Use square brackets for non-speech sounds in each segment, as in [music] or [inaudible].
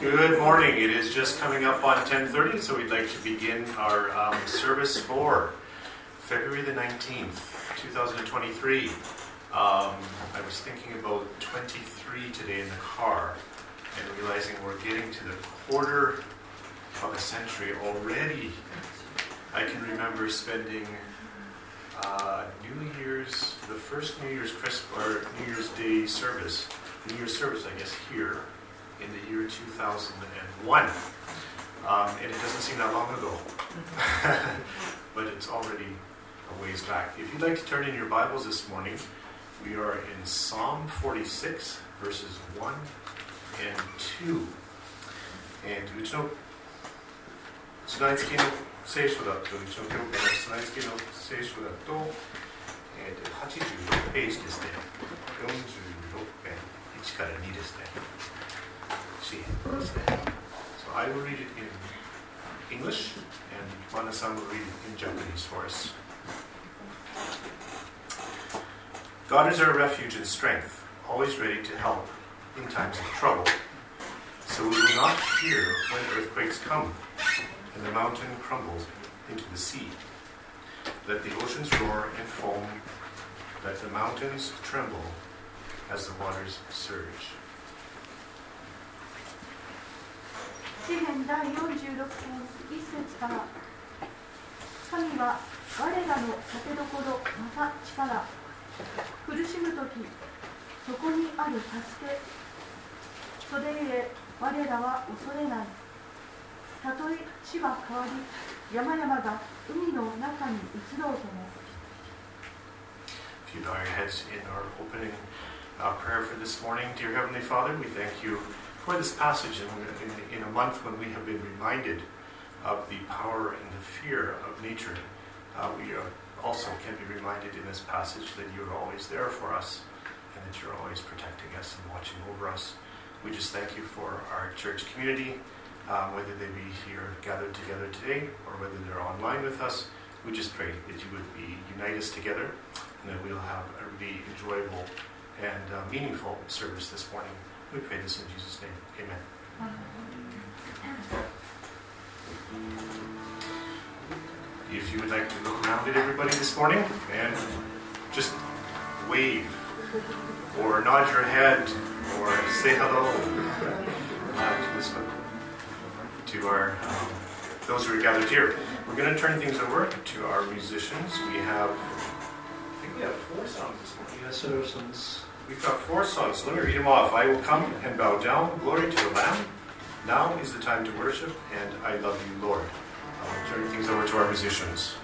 Good morning. It is just coming up on 10:30, so we'd like to begin our um, service for February the 19th, 2023. Um, I was thinking about 23 today in the car and realizing we're getting to the quarter of a century already. I can remember spending uh, New Year's, the first New Year's Christmas or New Year's Day service, New Year's service, I guess, here in the year 2001. Um, and it doesn't seem that long ago, [laughs] but it's already a ways back. If you'd like to turn in your Bibles this morning, we are in Psalm 46, verses 1 and 2. And うちのスライ付きの聖書だと、うちの教会のスライ付きの聖書だと、えー、と86ページですね。46編、1から2ですね。 So I will read it in English, and Manasan will read it in Japanese for us. God is our refuge and strength, always ready to help in times of trouble. So we will not fear when earthquakes come and the mountain crumbles into the sea. Let the oceans roar and foam, let the mountains tremble as the waters surge. 詩編第46編1節から神は我らの立てどころまた力苦しむ時そこにある助けそれゆえ我らは恐れないたとえ地は変わり山々が海の中に移ろうとも for this passage in, in, a month when we have been reminded of the power and the fear of nature, uh, we also can be reminded in this passage that you're always there for us and that you're always protecting us and watching over us. We just thank you for our church community, um, whether they be here gathered together today or whether they're online with us. We just pray that you would be unite us together and that we'll have a really enjoyable and uh, meaningful service this morning. We pray this in Jesus' name. Amen. If you would like to look around at everybody this morning and just wave or nod your head or say hello uh, to, this, one, to our um, those who are gathered here. We're going to turn things over to our musicians. We have, I think we have four songs this morning. Yes, sir. Songs. We've got four songs. Let me read them off. I will come and bow down. Glory to the Lamb. Now is the time to worship, and I love you, Lord. I'll turn things over to our musicians.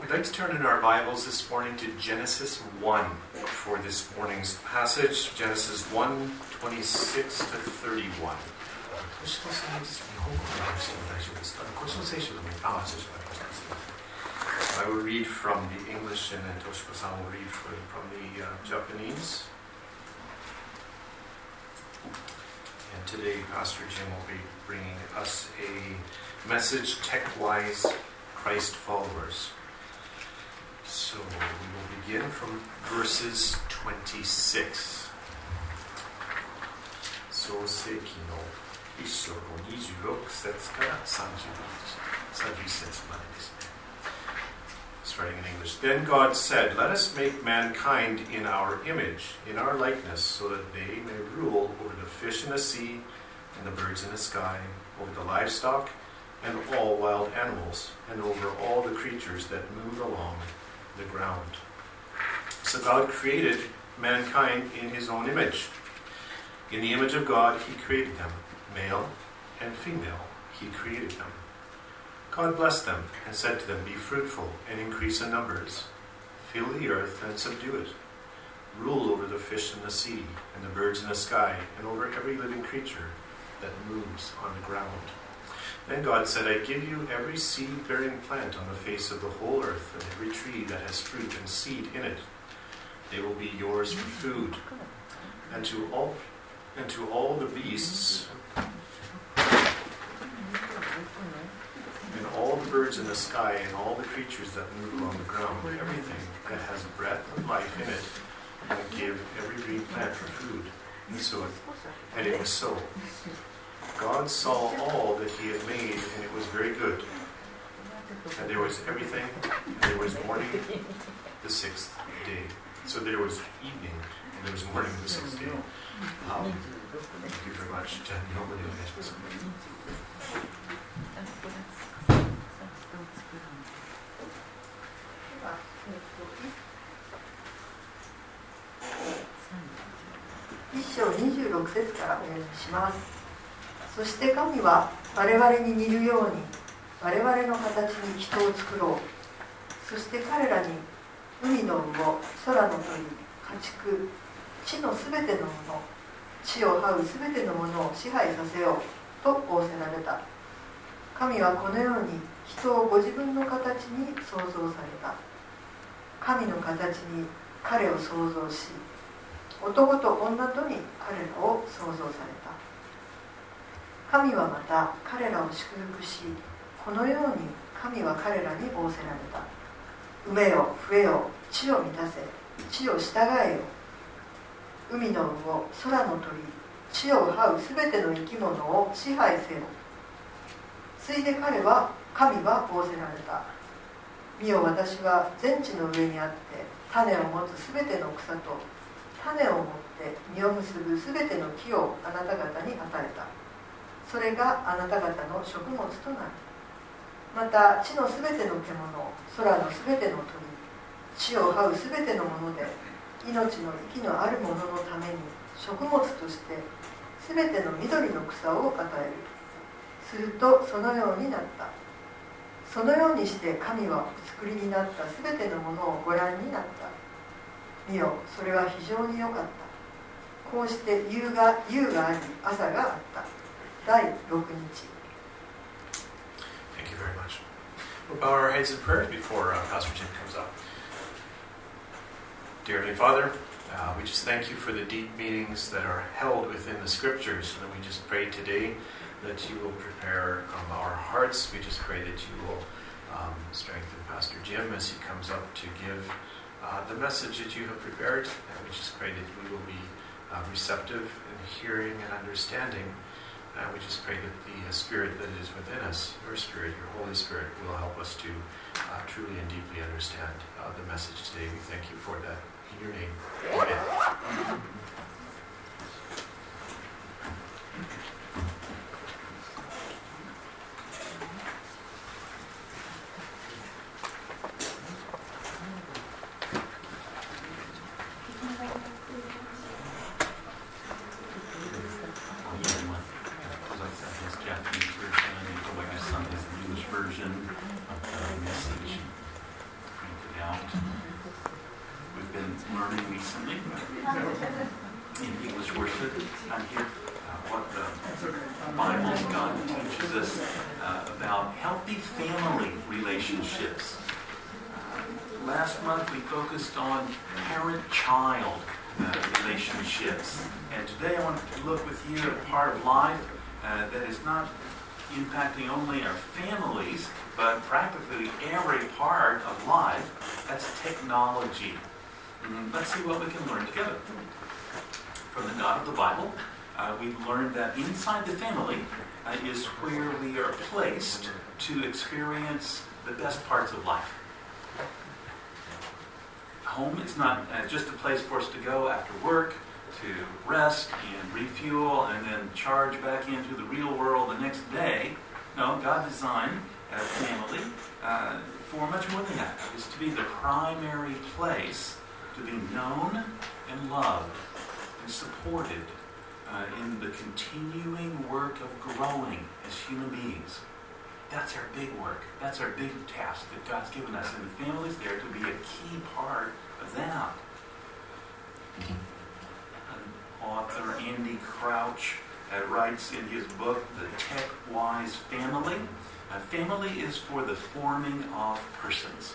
We'd like to turn in our Bibles this morning to Genesis 1 for this morning's passage, Genesis 1 26 to 31. I will read from the English and then Toshiba san will read from the uh, Japanese. And today Pastor Jim will be bringing us a message, Tech-Wise Christ Followers. So we will begin from verses 26. 創世記の一章の26節から30 30節までですね。Starting in English. Then God said, Let us make mankind in our image, in our likeness, so that they may rule over the fish in the sea, and the birds in the sky, over the livestock, and all wild animals, and over all the creatures that move along the ground. So God created mankind in his own image. In the image of God, he created them, male and female, he created them. God blessed them and said to them, Be fruitful and increase in numbers, fill the earth and subdue it. Rule over the fish in the sea and the birds in the sky, and over every living creature that moves on the ground. Then God said, I give you every seed bearing plant on the face of the whole earth, and every tree that has fruit and seed in it. They will be yours for food. And to all and to all the beasts and all the birds in the sky and all the creatures that move along the ground, everything that has breath of life in it, I give every green plant for food. And so and it was so. God saw all that he had made, and it was very good. And there was everything, and there was morning the sixth day. So there was evening, and there was morning the sixth day. Um, thank you very much. じゃあ日本語でお願いします。一章26節からお読みします そして神は我々に似るように我々の形に人を作ろう。そして彼らに海の魚空の鳥家畜地のすべてのもの地を這うすべてのものを支配させようと仰せられた。神はこのように人をご自分の形に創造された。神の形に彼を創造し男と女とに彼らを創造された。神はまた彼らを祝福しこのように神は彼らに仰せられた。埋めよ増えよ地を満たせ地を従えよ。海の魚空の鳥地を這うすべての生き物を支配せよ。ついで彼は神は仰せられた。見よ私は全地の上にあって種を持つすべての草と種を持って実を結ぶすべての木をあなた方に与えた。それがあなた方の食物となる。また地のすべての獣空のすべての鳥地を這うすべてのもので命の息のあるもののために食物としてすべての緑の草を与える。するとそのようになった。そのようにして神はお作りになったすべてのものをご覧になった。見よそれは非常に良かった。こうして夕が夕があり朝があった。第6日 Thank you very much. We'll bow our heads in prayer before uh, Pastor Jim comes up. Dear Heavenly Father, uh, we just thank you for the deep meanings that are held within the Scriptures, and we just pray today that you will prepare um, our hearts. We just pray that you will um, strengthen Pastor Jim as he comes up to give uh, the message that you have prepared, and we just pray that we will be uh, receptive in hearing and understanding. And we just pray that the uh, Spirit that is within us, your Spirit, your Holy Spirit, will help us to uh, truly and deeply understand uh, the message today. We thank you for that. In your name, amen. His Japanese version, and my son has the English version of the message. recently in English worship. I hear uh, what the Bible's God teaches us uh, about healthy family relationships. Uh, last month we focused on parent-child uh, relationships. And today I want to look with you at a part of life uh, that is not impacting only our families, but practically every part of life. That's technology. Mm, let's see what we can learn together. From the God of the Bible, uh, we've learned that inside the family uh, is where we are placed to experience the best parts of life. Home is not uh, just a place for us to go after work to rest and refuel and then charge back into the real world the next day. No, God designed a family uh, for much more than that. It's to be the primary place to be known and loved and supported uh, in the continuing work of growing as human beings. That's our big work. That's our big task that God's given us. And the family's there to be a key part of that. Author, Andy Crouch, uh, writes in his book, The Tech Wise Family. A family is for the forming of persons.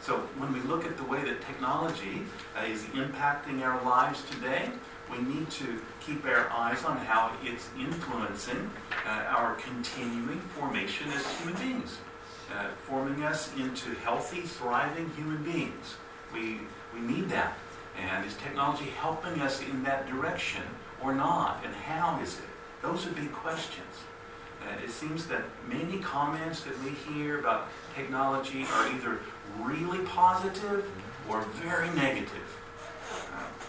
So when we look at the way that technology uh, is impacting our lives today, we need to keep our eyes on how it's influencing uh, our continuing formation as human beings, uh, forming us into healthy, thriving human beings. We, we need that. And is technology helping us in that direction or not? And how is it? Those are big questions. Uh, it seems that many comments that we hear about technology are either really positive or very negative.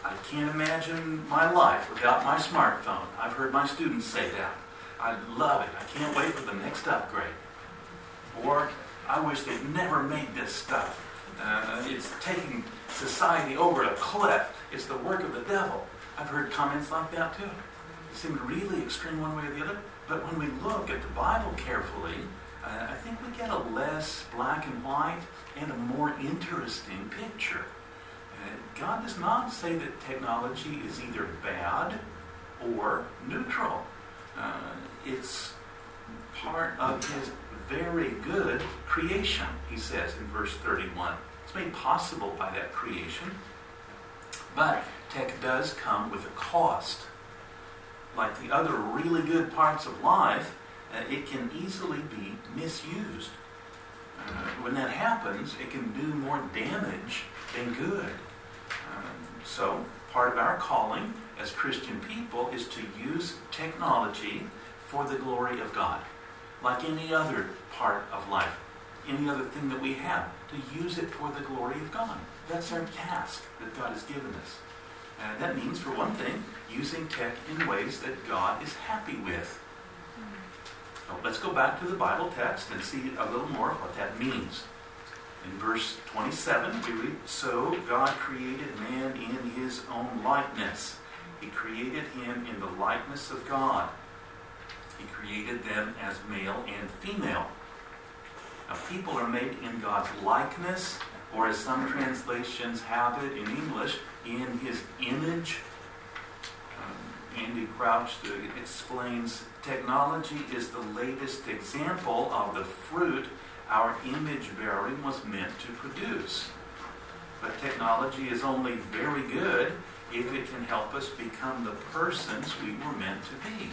I can't imagine my life without my smartphone. I've heard my students say that. I love it. I can't wait for the next upgrade. Or, I wish they'd never made this stuff. Uh, it's taking society over a cliff. It's the work of the devil. I've heard comments like that too. It seemed really extreme one way or the other. But when we look at the Bible carefully, uh, I think we get a less black and white and a more interesting picture. God does not say that technology is either bad or neutral. Uh, it's part of his very good creation, he says in verse 31. It's made possible by that creation. But tech does come with a cost. Like the other really good parts of life, uh, it can easily be misused. Uh, when that happens, it can do more damage than good. So, part of our calling as Christian people is to use technology for the glory of God. Like any other part of life, any other thing that we have, to use it for the glory of God. That's our task that God has given us. And that means, for one thing, using tech in ways that God is happy with. So let's go back to the Bible text and see a little more of what that means. In verse 27, we read, So God created man in his own likeness. He created him in the likeness of God. He created them as male and female. People are made in God's likeness, or as some translations have it in English, in his image. Um, Andy Crouch explains technology is the latest example of the fruit our image bearing was meant to produce. But technology is only very good if it can help us become the persons we were meant to be.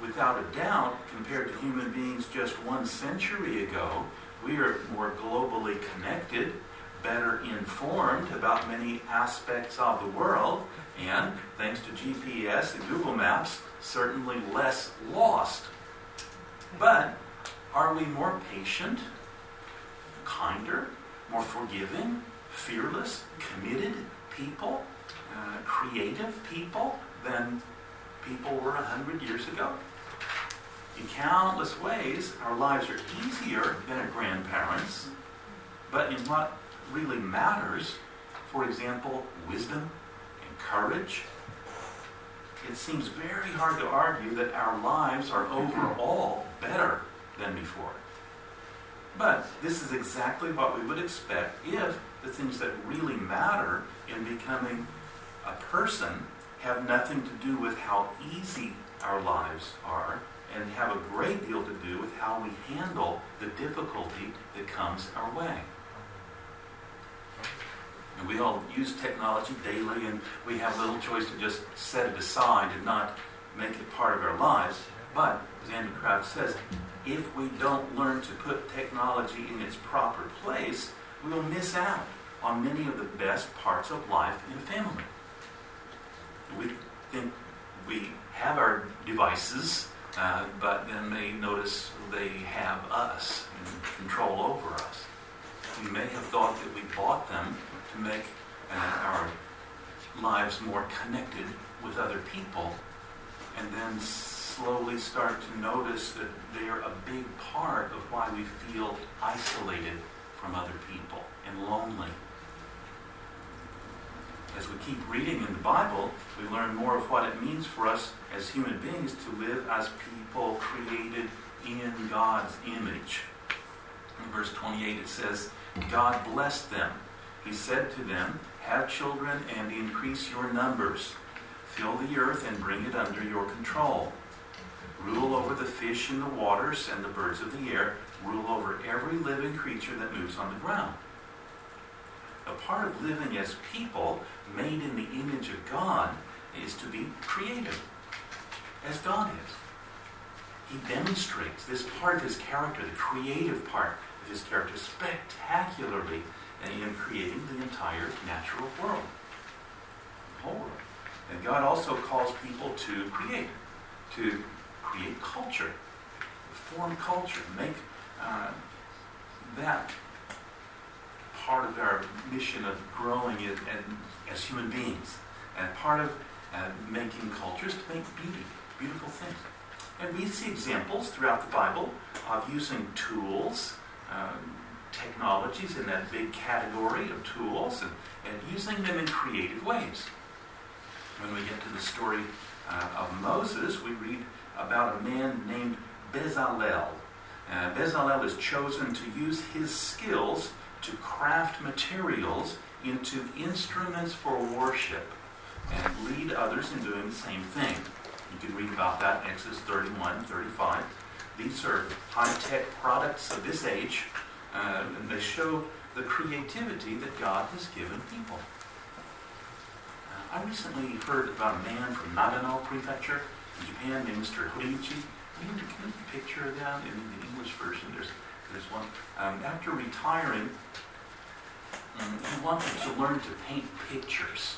Without a doubt, compared to human beings just one century ago, we are more globally connected, better informed about many aspects of the world, and thanks to GPS and Google Maps, certainly less lost. But are we more patient, kinder, more forgiving, fearless, committed people, uh, creative people than people were a hundred years ago? In countless ways, our lives are easier than our grandparents, but in what really matters, for example, wisdom and courage, it seems very hard to argue that our lives are overall better than before. But this is exactly what we would expect if the things that really matter in becoming a person have nothing to do with how easy our lives are and have a great deal to do with how we handle the difficulty that comes our way. And we all use technology daily, and we have little choice to just set it aside and not make it part of our lives. But, as Andy Crouch says, if we don't learn to put technology in its proper place, we will miss out on many of the best parts of life in family. We think we have our devices, uh, but then they notice they have us and control over us. We may have thought that we bought them to make uh, our lives more connected with other people, and then slowly start to notice that they are a big part of why we feel isolated from other people and lonely. As we keep reading in the Bible, we learn more of what it means for us as human beings to live as people created in God's image. In verse 28 it says, God blessed them. He said to them, Have children and increase your numbers. Fill the earth and bring it under your control. Rule over the fish in the waters and the birds of the air. Rule over every living creature that moves on the ground. A part of living as people made in the image of God is to be creative, as God is. He demonstrates this part of his character, the creative part of his character, spectacularly in creating the entire natural world, the whole world. And God also calls people to create, to create culture, form culture, make uh, that part of our mission of growing as, as human beings, and part of uh, making cultures to make beauty, beautiful things. And we see examples throughout the Bible of using tools, um, technologies in that big category of tools, and, and using them in creative ways. When we get to the story uh, of Moses, we read about a man named Bezalel. Uh, Bezalel is chosen to use his skills to craft materials into instruments for worship and lead others in doing the same thing. You can read about that in Exodus 31, 35. These are high-tech products of this age, uh, and they show the creativity that God has given people. Uh, I recently heard about a man from Nagano Prefecture in Japan named Mr. Horiuchi. Can you, can you picture that in the English version? There's, there's one. Um, after retiring, um, he wanted to learn to paint pictures.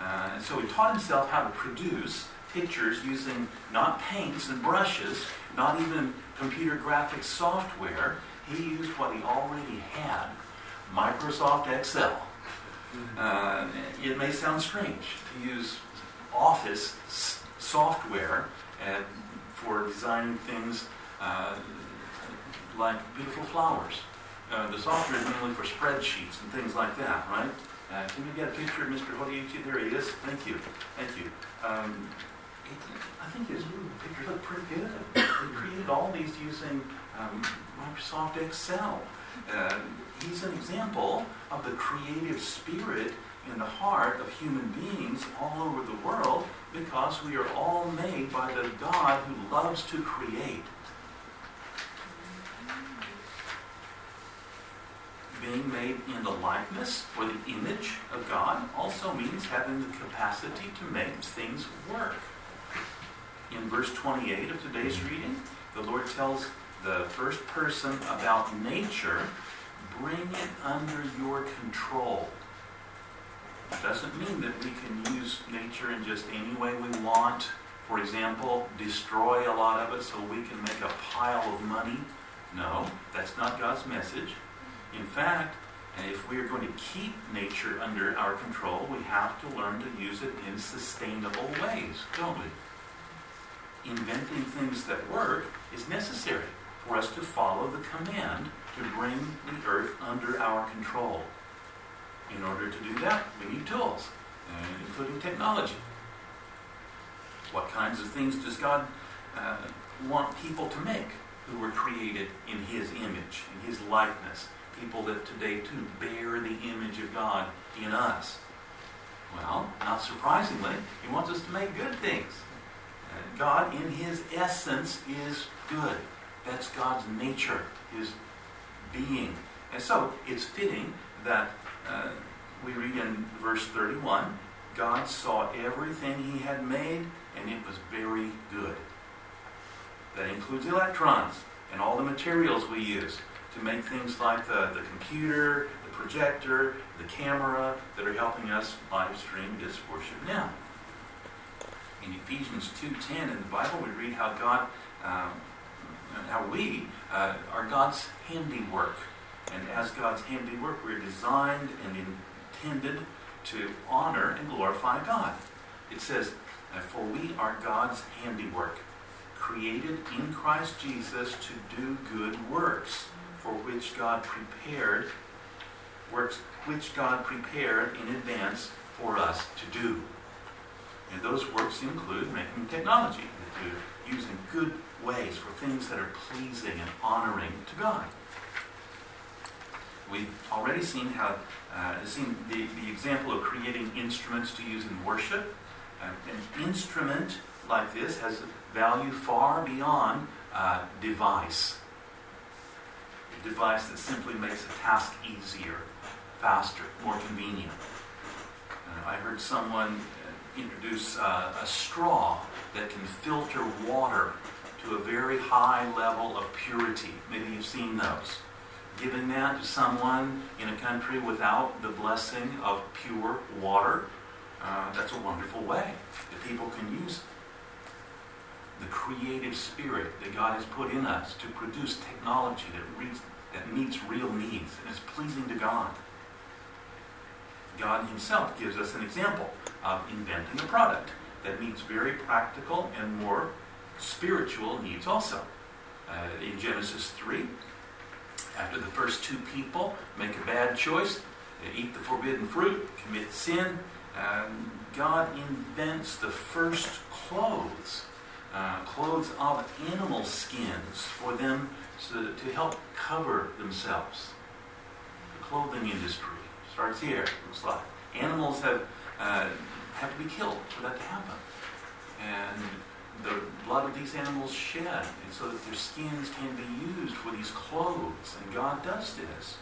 Uh, and so he taught himself how to produce pictures using not paints and brushes, not even computer graphics software. He used what he already had Microsoft Excel. Uh, it may sound strange to use Office software uh, for designing things uh, like beautiful flowers. Uh, the software is mainly for spreadsheets and things like that, right? Uh, can we get a picture of Mr. Horiuchi? There he is. Thank you. Thank you. Um, I think his pictures look pretty good. He created all these using um, Microsoft Excel. Uh, he's an example of the creative spirit in the heart of human beings all over the world because we are all made by the God who loves to create. Being made in the likeness or the image of God also means having the capacity to make things work. In verse 28 of today's reading, the Lord tells the first person about nature bring it under your control. It doesn't mean that we can use nature in just any way we want. For example, destroy a lot of it so we can make a pile of money. No, that's not God's message. In fact, if we are going to keep nature under our control, we have to learn to use it in sustainable ways, don't we? Inventing things that work is necessary for us to follow the command to bring the earth under our control. In order to do that, we need tools, including technology. What kinds of things does God uh, want people to make who were created in His image, in His likeness? People that today too bear the image of God in us? Well, not surprisingly, He wants us to make good things. Uh, God, in His essence, is good. That's God's nature, His being. And so it's fitting that uh, we read in verse 31 God saw everything He had made, and it was very good. That includes electrons and all the materials we use to make things like the, the computer, the projector, the camera that are helping us live stream this worship now. In Ephesians 2.10 in the Bible, we read how God, um, how we uh, are God's handiwork. And as God's handiwork, we're designed and intended to honor and glorify God. It says, For we are God's handiwork, created in Christ Jesus to do good works, for which God prepared, works which God prepared in advance for us to do. And those works include making technology, using good ways for things that are pleasing and honoring to God. We've already seen how uh, seen the, the example of creating instruments to use in worship. Uh, an instrument like this has value far beyond uh, device. Device that simply makes a task easier, faster, more convenient. Uh, I heard someone uh, introduce uh, a straw that can filter water to a very high level of purity. Maybe you've seen those giving that to someone in a country without the blessing of pure water, uh, that's a wonderful way that people can use the creative spirit that God has put in us to produce technology that, reads, that meets real needs and is pleasing to God. God Himself gives us an example of inventing a product that meets very practical and more spiritual needs also. Uh, in Genesis 3, after the first two people make a bad choice, they eat the forbidden fruit, commit sin, um, God invents the first clothes, uh, clothes of animal skins for them to, to help cover themselves. The clothing industry starts here, looks like. Animals have, uh, have to be killed for that to happen. And the blood of these animals shed, and so that their skins can be used for these clothes. And God does this.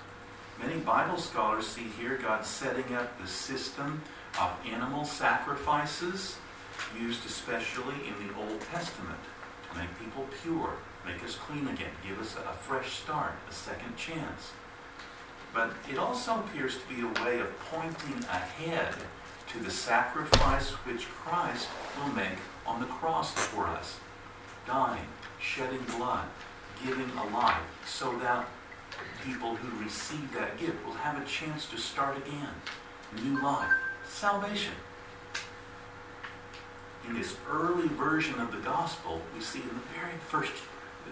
Many Bible scholars see here God setting up the system of animal sacrifices used especially in the Old Testament to make people pure, make us clean again, give us a fresh start, a second chance. But it also appears to be a way of pointing ahead to the sacrifice which Christ will make on the cross for us, dying, shedding blood, giving a life, so that people who receive that gift will have a chance to start again. New life, salvation. In this early version of the gospel, we see in the very first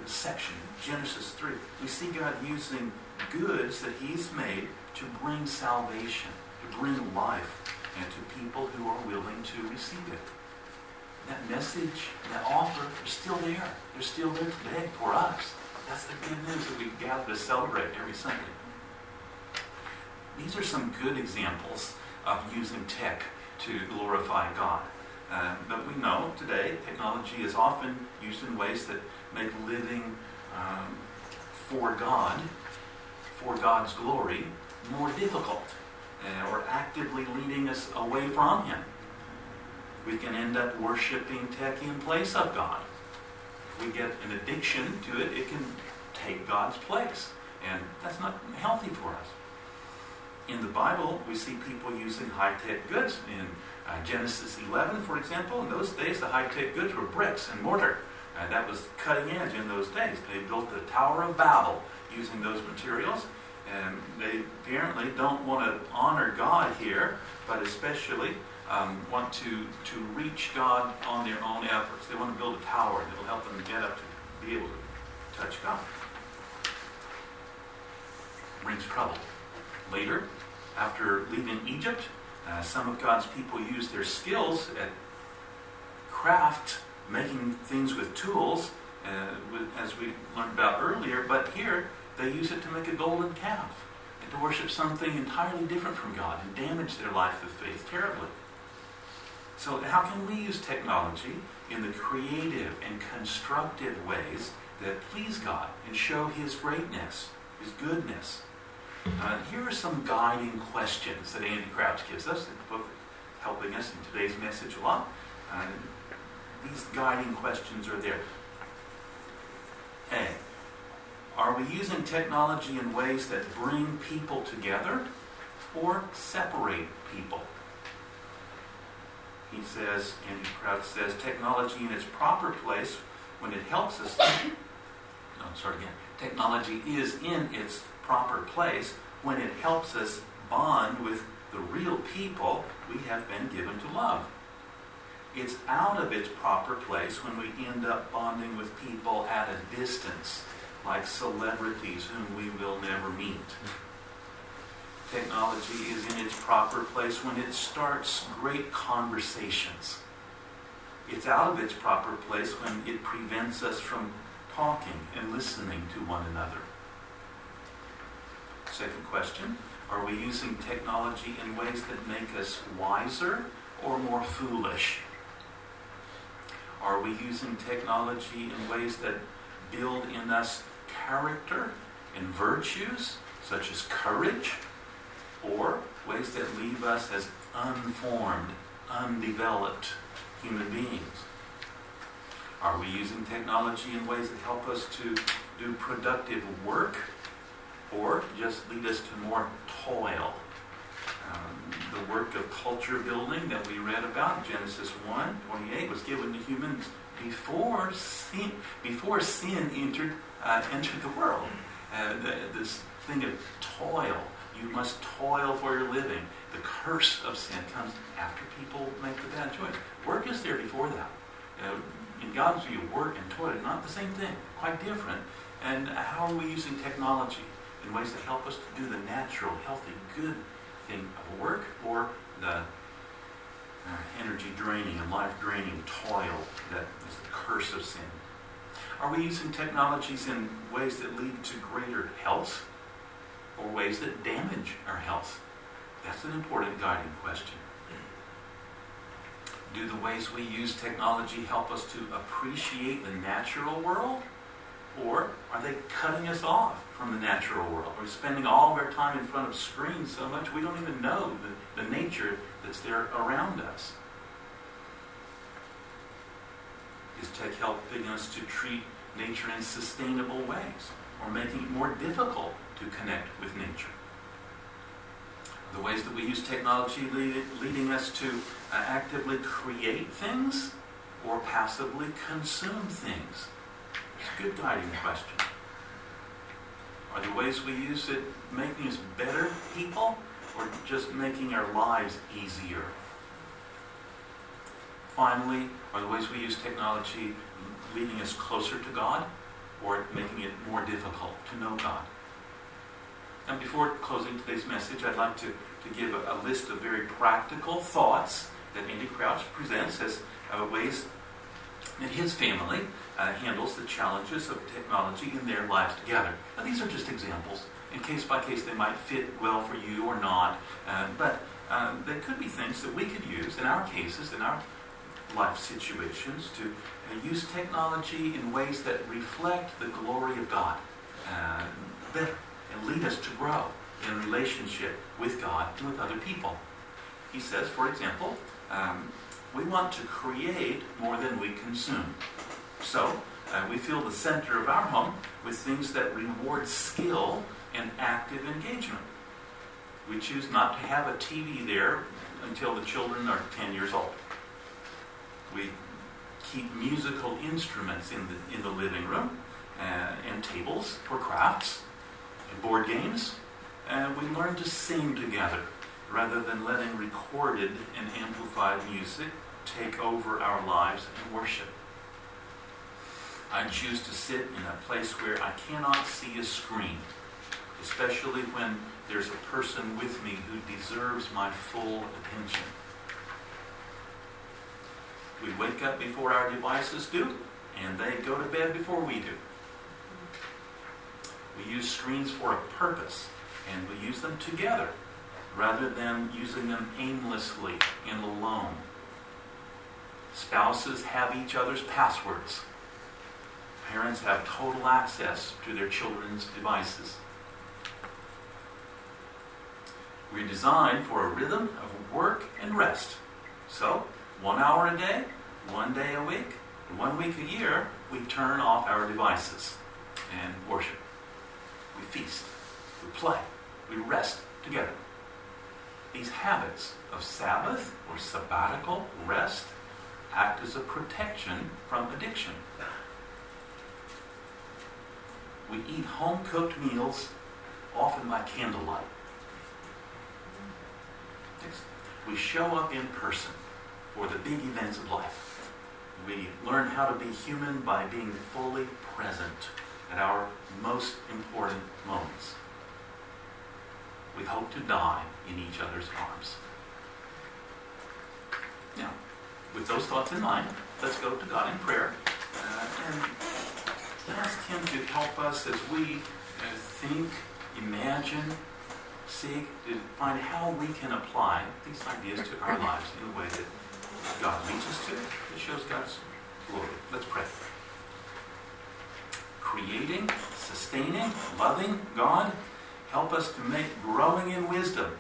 section, Genesis 3, we see God using goods that He's made to bring salvation, to bring life, and to people who are willing to receive it that message, that offer, they're still there. They're still there today for us. That's the good news that we gather to celebrate every Sunday. These are some good examples of using tech to glorify God. Uh, but we know today technology is often used in ways that make living um, for God, for God's glory, more difficult, uh, or actively leading us away from Him we can end up worshiping tech in place of God. If we get an addiction to it, it can take God's place. And that's not healthy for us. In the Bible, we see people using high tech goods. In uh, Genesis 11, for example, in those days, the high tech goods were bricks and mortar. Uh, that was cutting edge in those days. They built the Tower of Babel using those materials. And they apparently don't want to honor God here, but especially um, want to, to reach God on their own efforts. They want to build a tower that will help them get up to be able to touch God. Brings trouble. Later, after leaving Egypt, uh, some of God's people used their skills at craft, making things with tools, uh, with, as we learned about earlier, but here they use it to make a golden calf. and to worship something entirely different from God and damage their life of faith terribly. So, how can we use technology in the creative and constructive ways that please God and show His greatness, His goodness? Uh, here are some guiding questions that Andy Crouch gives us in the book, helping us in today's message a lot. Uh, these guiding questions are there. A. Are we using technology in ways that bring people together or separate people? He says, Andy Crouch says, technology in its proper place when it helps us. [coughs] no, start again. Technology is in its proper place when it helps us bond with the real people we have been given to love. It's out of its proper place when we end up bonding with people at a distance, like celebrities whom we will never meet. Technology is in its proper place when it starts great conversations. It's out of its proper place when it prevents us from talking and listening to one another. Second question Are we using technology in ways that make us wiser or more foolish? Are we using technology in ways that build in us character and virtues, such as courage, or ways that leave us as unformed, undeveloped human beings? Are we using technology in ways that help us to do productive work or just lead us to more toil? Um, the work of culture building that we read about Genesis 1 28 was given to humans before sin, before sin entered, uh, entered the world. Uh, the, this thing of toil. You must toil for your living. The curse of sin comes after people make the bad choice. Work is there before that. Uh, in God's view, work and toil are not the same thing, quite different. And how are we using technology in ways that help us to do the natural, healthy, good thing of work or the uh, energy draining and life draining toil that is the curse of sin? Are we using technologies in ways that lead to greater health or ways that damage our health? That's an important guiding question. Do the ways we use technology help us to appreciate the natural world? Or are they cutting us off from the natural world? We're spending all of our time in front of screens so much we don't even know the, the nature that's there around us. Is tech helping us to treat nature in sustainable ways or making it more difficult to connect with nature? The ways that we use technology lead, leading us to uh, actively create things or passively consume things? It's a good guiding question. Are the ways we use it making us better people or just making our lives easier? Finally, are the ways we use technology leading us closer to God or making it more difficult to know God? And before closing today's message, I'd like to, to give a, a list of very practical thoughts that Andy Crouch presents as uh, ways that his family uh, handles the challenges of technology in their lives together. Now, these are just examples. In case by case, they might fit well for you or not, uh, but uh, they could be things that we could use in our cases, in our life situations, to uh, use technology in ways that reflect the glory of God uh, better and lead us to grow in relationship with God and with other people. He says, for example, um, we want to create more than we consume. So, uh, we fill the center of our home with things that reward skill and active engagement. We choose not to have a TV there until the children are 10 years old. We keep musical instruments in the, in the living room uh, and tables for crafts and board games. And we learn to sing together rather than letting recorded and amplified music take over our lives and worship. I choose to sit in a place where I cannot see a screen, especially when there's a person with me who deserves my full attention. We wake up before our devices do, and they go to bed before we do. We use screens for a purpose And we use them together rather than using them aimlessly and alone. Spouses have each other's passwords. Parents have total access to their children's devices. We're designed for a rhythm of work and rest. So, one hour a day, one day a week, one week a year, we turn off our devices and worship. We feast, we play, we rest together. These habits of Sabbath or sabbatical rest act as a protection from addiction. We eat home cooked meals, often by candlelight. We show up in person for the big events of life. We learn how to be human by being fully present at our most important moments. We hope to die in each other's arms. Now, with those thoughts in mind, let's go to God in prayer uh, and ask Him to help us as we uh, think, imagine, seek to find how we can apply these ideas to our lives in a way that God leads us to, that shows God's glory. Let's pray. Creating, sustaining, loving God, help us to make growing in wisdom,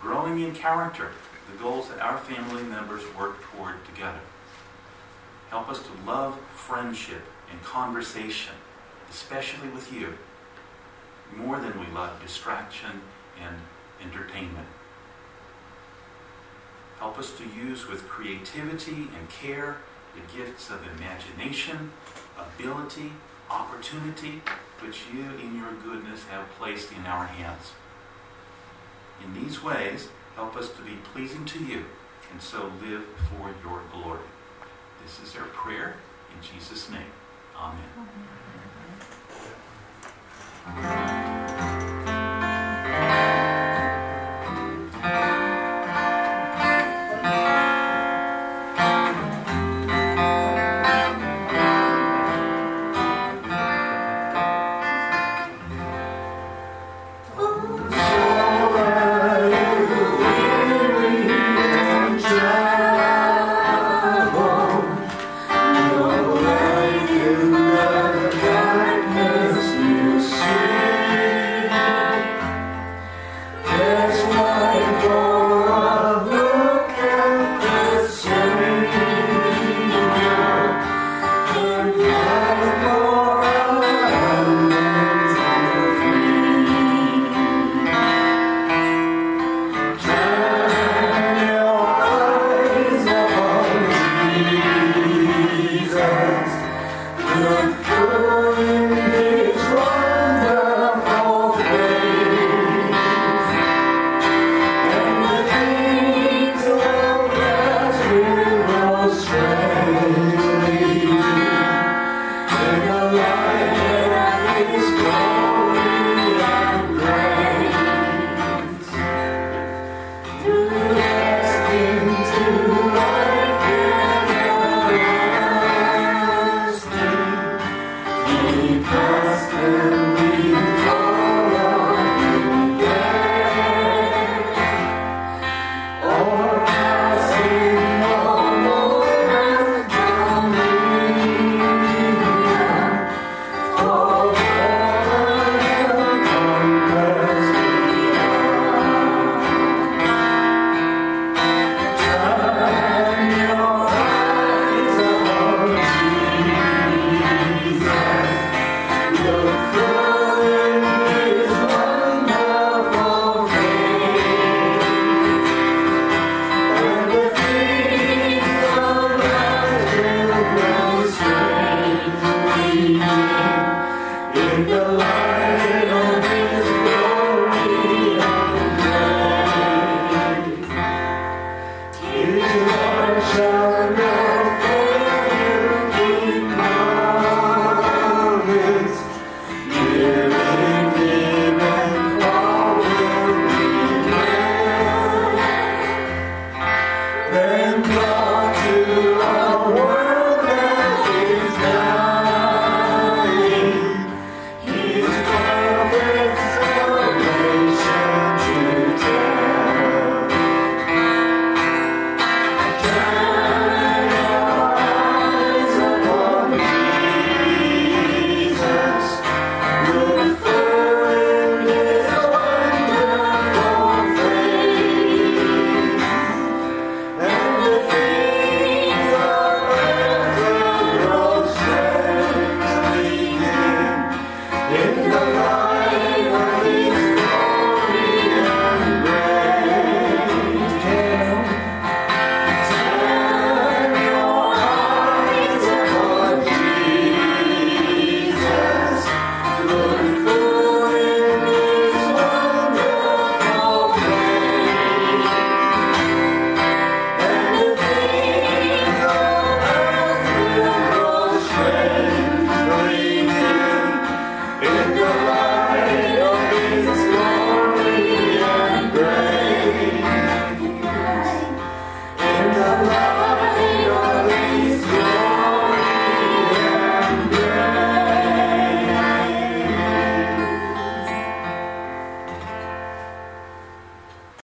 growing in character, the goals that our family members work toward together. Help us to love friendship and conversation, especially with you, more than we love distraction and entertainment. Help us to use with creativity and care the gifts of imagination, ability, opportunity, which you, in your goodness, have placed in our hands. In these ways, help us to be pleasing to you and so live for your glory. This is our prayer in Jesus' name. Amen. Amen